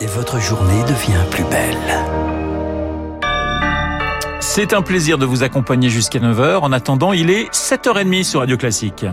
et votre journée devient plus belle. C'est un plaisir de vous accompagner jusqu'à 9h. En attendant, il est 7h30 sur Radio Classique. «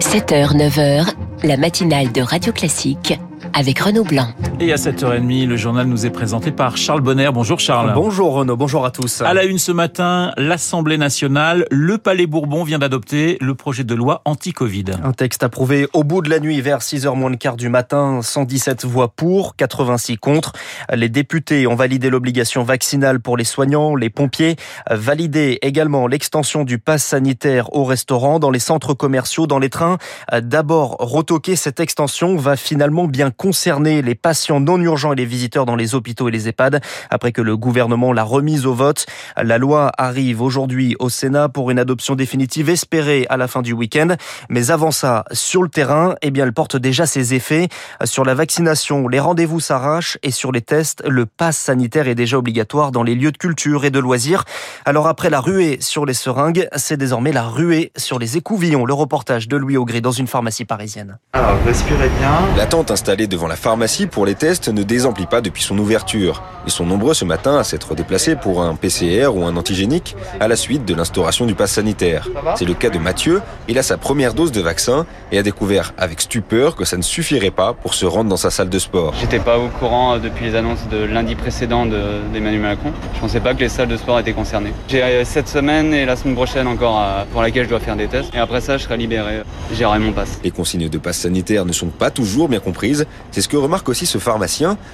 7h, 9h, la matinale de Radio Classique avec Renaud Blanc. Et à 7h30, le journal nous est présenté par Charles Bonner. Bonjour Charles. Bonjour Renaud, bonjour à tous. À la une ce matin, l'Assemblée nationale, le Palais Bourbon vient d'adopter le projet de loi anti-Covid. Un texte approuvé au bout de la nuit vers 6h moins le quart du matin, 117 voix pour, 86 contre. Les députés ont validé l'obligation vaccinale pour les soignants, les pompiers, validé également l'extension du pass sanitaire au restaurant, dans les centres commerciaux, dans les trains. D'abord retoquer cette extension va finalement bien concerner les patients non urgents et les visiteurs dans les hôpitaux et les EHPAD. Après que le gouvernement l'a remise au vote, la loi arrive aujourd'hui au Sénat pour une adoption définitive espérée à la fin du week-end. Mais avant ça, sur le terrain, eh bien, elle porte déjà ses effets. Sur la vaccination, les rendez-vous s'arrachent et sur les tests, le pass sanitaire est déjà obligatoire dans les lieux de culture et de loisirs. Alors après la ruée sur les seringues, c'est désormais la ruée sur les écouvillons. Le reportage de Louis Augry dans une pharmacie parisienne. Alors, respirez bien. La tente installée devant la pharmacie pour les tests ne désemplit pas depuis son ouverture. Ils sont nombreux ce matin à s'être déplacés pour un PCR ou un antigénique à la suite de l'instauration du pass sanitaire. C'est le cas de Mathieu. Il a sa première dose de vaccin et a découvert avec stupeur que ça ne suffirait pas pour se rendre dans sa salle de sport. J'étais pas au courant depuis les annonces de lundi précédent d'Emmanuel Macron. Je pensais pas que les salles de sport étaient concernées. J'ai euh, cette semaine et la semaine prochaine encore euh, pour laquelle je dois faire des tests. Et après ça, je serai libéré. J'aurai mon pass. Les consignes de pass sanitaire ne sont pas toujours bien comprises. C'est ce que remarque aussi ce pharmacien.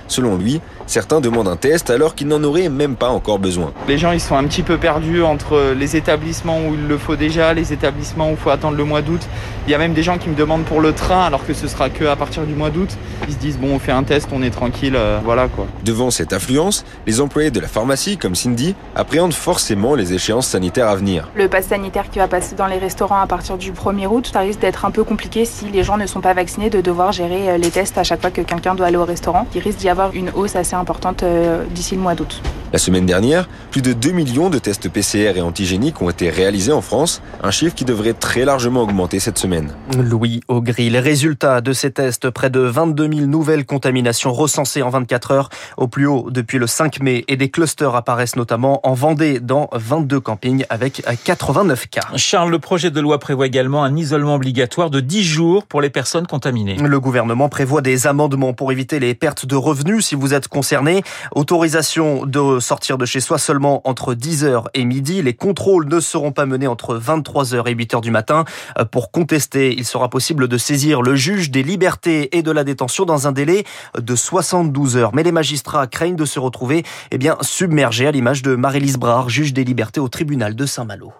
Selon lui, certains demandent un test alors qu'ils n'en auraient même pas encore besoin. Les gens, ils sont un petit peu perdus entre les établissements où il le faut déjà, les établissements où il faut attendre le mois d'août. Il y a même des gens qui me demandent pour le train alors que ce sera que à partir du mois d'août. Ils se disent bon, on fait un test, on est tranquille, euh, voilà quoi. Devant cette affluence, les employés de la pharmacie, comme Cindy, appréhendent forcément les échéances sanitaires à venir. Le pass sanitaire qui va passer dans les restaurants à partir du 1er août, ça risque d'être un peu compliqué si les gens ne sont pas vaccinés de devoir gérer euh, les tests à chaque fois que quelqu'un doit aller au restaurant. Il risque d'y avoir une hausse assez importante euh, d'ici le mois d'août. La semaine dernière, plus de 2 millions de tests PCR et antigéniques ont été réalisés en France, un chiffre qui devrait très largement augmenter cette semaine. Louis Augry, les résultats de ces tests, près de 22 000 nouvelles contaminations recensées en 24 heures, au plus haut depuis le 5 mai, et des clusters apparaissent notamment en Vendée dans 22 campings avec 89 cas. Charles, le projet de loi prévoit également un isolement obligatoire de 10 jours pour les personnes contaminées. Le gouvernement prévoit des amendements pour éviter les pertes de revenus si vous êtes concerné. Autorisation de sortir de chez soi seulement entre 10h et midi. Les contrôles ne seront pas menés entre 23h et 8h du matin. Pour contester, il sera possible de saisir le juge des libertés et de la détention dans un délai de 72 heures. Mais les magistrats craignent de se retrouver eh submergés à l'image de Marie-Lise Brard, juge des libertés au tribunal de Saint-Malo.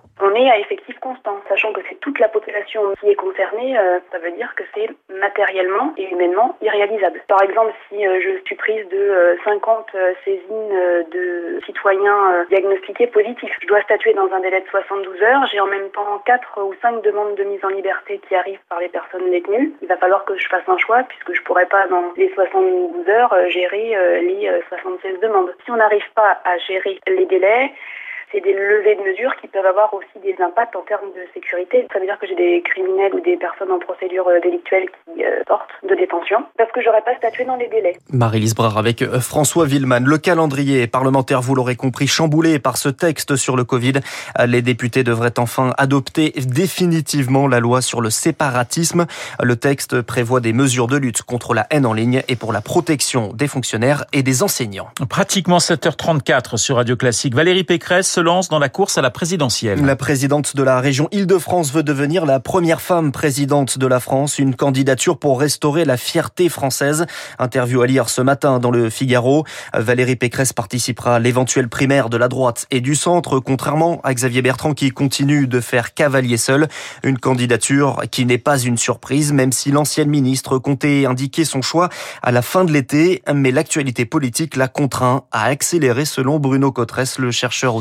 Sachant que c'est toute la population qui est concernée, euh, ça veut dire que c'est matériellement et humainement irréalisable. Par exemple, si euh, je suis prise de euh, 50 saisines de citoyens diagnostiqués positifs, je dois statuer dans un délai de 72 heures. J'ai en même temps 4 ou 5 demandes de mise en liberté qui arrivent par les personnes détenues. Il va falloir que je fasse un choix puisque je pourrais pas dans les 72 heures gérer les 76 demandes. Si on n'arrive pas à gérer les délais, c'est des levées de mesures qui peuvent avoir aussi des impacts en termes de sécurité. Ça veut dire que j'ai des criminels ou des personnes en procédure délictuelle qui euh, sortent de détention parce que j'aurais pas statué dans les délais. Marie-Lise Brard avec François Villeman. Le calendrier parlementaire, vous l'aurez compris, chamboulé par ce texte sur le Covid. Les députés devraient enfin adopter définitivement la loi sur le séparatisme. Le texte prévoit des mesures de lutte contre la haine en ligne et pour la protection des fonctionnaires et des enseignants. Pratiquement 7h34 sur Radio Classique. Valérie Pécresse se lance dans la course à la présidentielle. La présidente de la région Île-de-France veut devenir la première femme présidente de la France, une candidature pour restaurer la fierté française. Interview à lire ce matin dans le Figaro. Valérie Pécresse participera à l'éventuelle primaire de la droite et du centre, contrairement à Xavier Bertrand qui continue de faire cavalier seul. Une candidature qui n'est pas une surprise, même si l'ancienne ministre comptait indiquer son choix à la fin de l'été, mais l'actualité politique l'a contraint à accélérer selon Bruno Cotresse, le chercheur au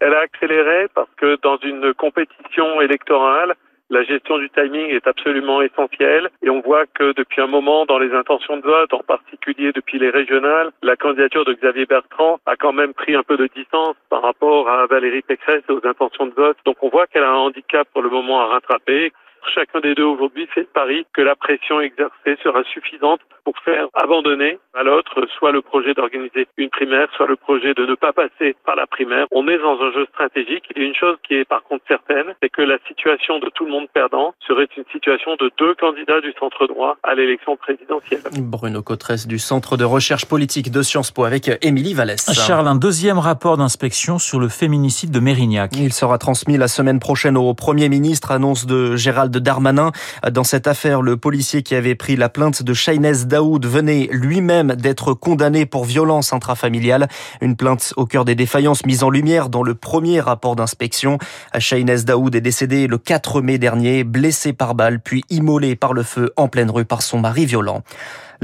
Elle a accéléré parce que dans une compétition électorale, la gestion du timing est absolument essentielle et on voit que depuis un moment dans les intentions de vote, en particulier depuis les régionales, la candidature de Xavier Bertrand a quand même pris un peu de distance par rapport à Valérie Pécresse aux intentions de vote. Donc on voit qu'elle a un handicap pour le moment à rattraper. Chacun des deux aujourd'hui fait le pari que la pression exercée sera suffisante pour faire abandonner à l'autre soit le projet d'organiser une primaire, soit le projet de ne pas passer par la primaire. On est dans un jeu stratégique. A une chose qui est par contre certaine, c'est que la situation de tout le monde perdant serait une situation de deux candidats du centre droit à l'élection présidentielle. Bruno Cotresse du Centre de recherche politique de Sciences Po avec Émilie Vallès. Charles, un deuxième rapport d'inspection sur le féminicide de Mérignac. Il sera transmis la semaine prochaine au Premier ministre, annonce de Gérald Darmanin. Dans cette affaire, le policier qui avait pris la plainte de Shainez Daoud venait lui-même d'être condamné pour violence intrafamiliale. Une plainte au cœur des défaillances mises en lumière dans le premier rapport d'inspection. Shainez Daoud est décédé le 4 mai dernier, blessé par balle, puis immolé par le feu en pleine rue par son mari violent.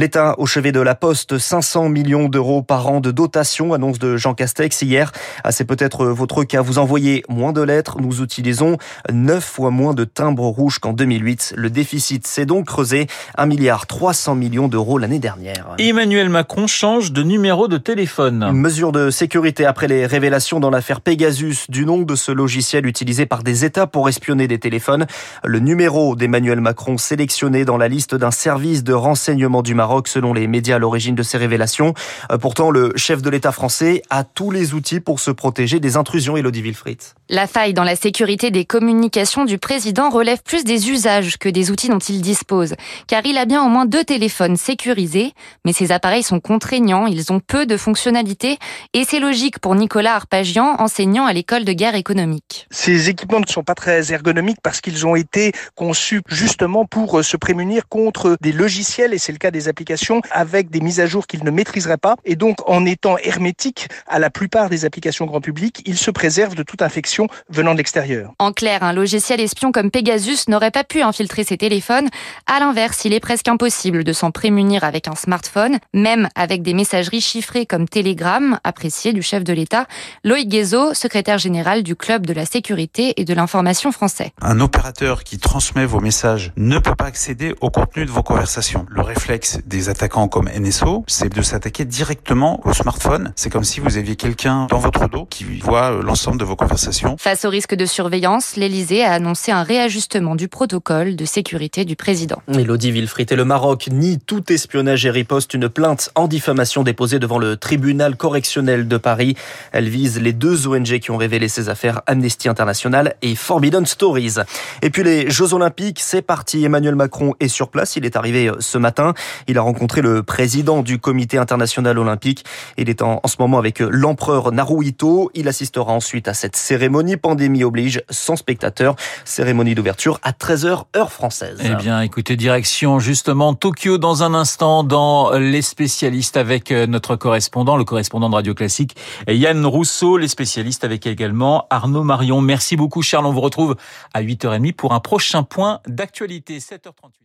L'État au chevet de la Poste, 500 millions d'euros par an de dotation, annonce de Jean Castex hier. Ah, c'est peut-être votre cas. Vous envoyez moins de lettres. Nous utilisons 9 fois moins de timbres rouges qu'en 2008. Le déficit s'est donc creusé. 1 milliard 300 millions d'euros l'année dernière. Emmanuel Macron change de numéro de téléphone. Une mesure de sécurité après les révélations dans l'affaire Pegasus du nom de ce logiciel utilisé par des États pour espionner des téléphones. Le numéro d'Emmanuel Macron sélectionné dans la liste d'un service de renseignement du Maroc selon les médias à l'origine de ces révélations. Euh, pourtant, le chef de l'État français a tous les outils pour se protéger des intrusions, Elodie Wilfried. La faille dans la sécurité des communications du président relève plus des usages que des outils dont il dispose, car il a bien au moins deux téléphones sécurisés, mais ces appareils sont contraignants, ils ont peu de fonctionnalités, et c'est logique pour Nicolas Arpagian, enseignant à l'école de guerre économique. Ces équipements ne sont pas très ergonomiques parce qu'ils ont été conçus justement pour se prémunir contre des logiciels, et c'est le cas des applications avec des mises à jour qu'ils ne maîtriseraient pas. Et donc, en étant hermétiques à la plupart des applications grand public, ils se préservent de toute infection venant de l'extérieur. En clair, un logiciel espion comme Pegasus n'aurait pas pu infiltrer ses téléphones. À l'inverse, il est presque impossible de s'en prémunir avec un smartphone, même avec des messageries chiffrées comme Telegram, apprécié du chef de l'État, Loïc Guézo, secrétaire général du Club de la sécurité et de l'information français. Un opérateur qui transmet vos messages ne peut pas accéder au contenu de vos conversations. Le réflexe des attaquants comme NSO, c'est de s'attaquer directement au smartphone. C'est comme si vous aviez quelqu'un dans votre dos qui voit euh, l'ensemble de vos conversations. Face au risque de surveillance, l'Elysée a annoncé un réajustement du protocole de sécurité du président. Elodie Wilfried et le Maroc nie tout espionnage et riposte une plainte en diffamation déposée devant le tribunal correctionnel de Paris. Elle vise les deux ONG qui ont révélé ces affaires, Amnesty International et Forbidden Stories. Et puis les Jeux Olympiques, c'est parti. Emmanuel Macron est sur place. Il est arrivé euh, ce matin. Il a rencontré le président du comité international olympique. Il est en, ce moment avec l'empereur Naruhito. Il assistera ensuite à cette cérémonie pandémie oblige sans spectateurs. Cérémonie d'ouverture à 13h heure française. Eh bien, écoutez, direction justement Tokyo dans un instant dans les spécialistes avec euh, notre correspondant, le correspondant de Radio Classique, Yann Rousseau, les spécialistes avec également Arnaud Marion. Merci beaucoup Charles, on vous retrouve à 8h30 pour un prochain point d'actualité, 7h38.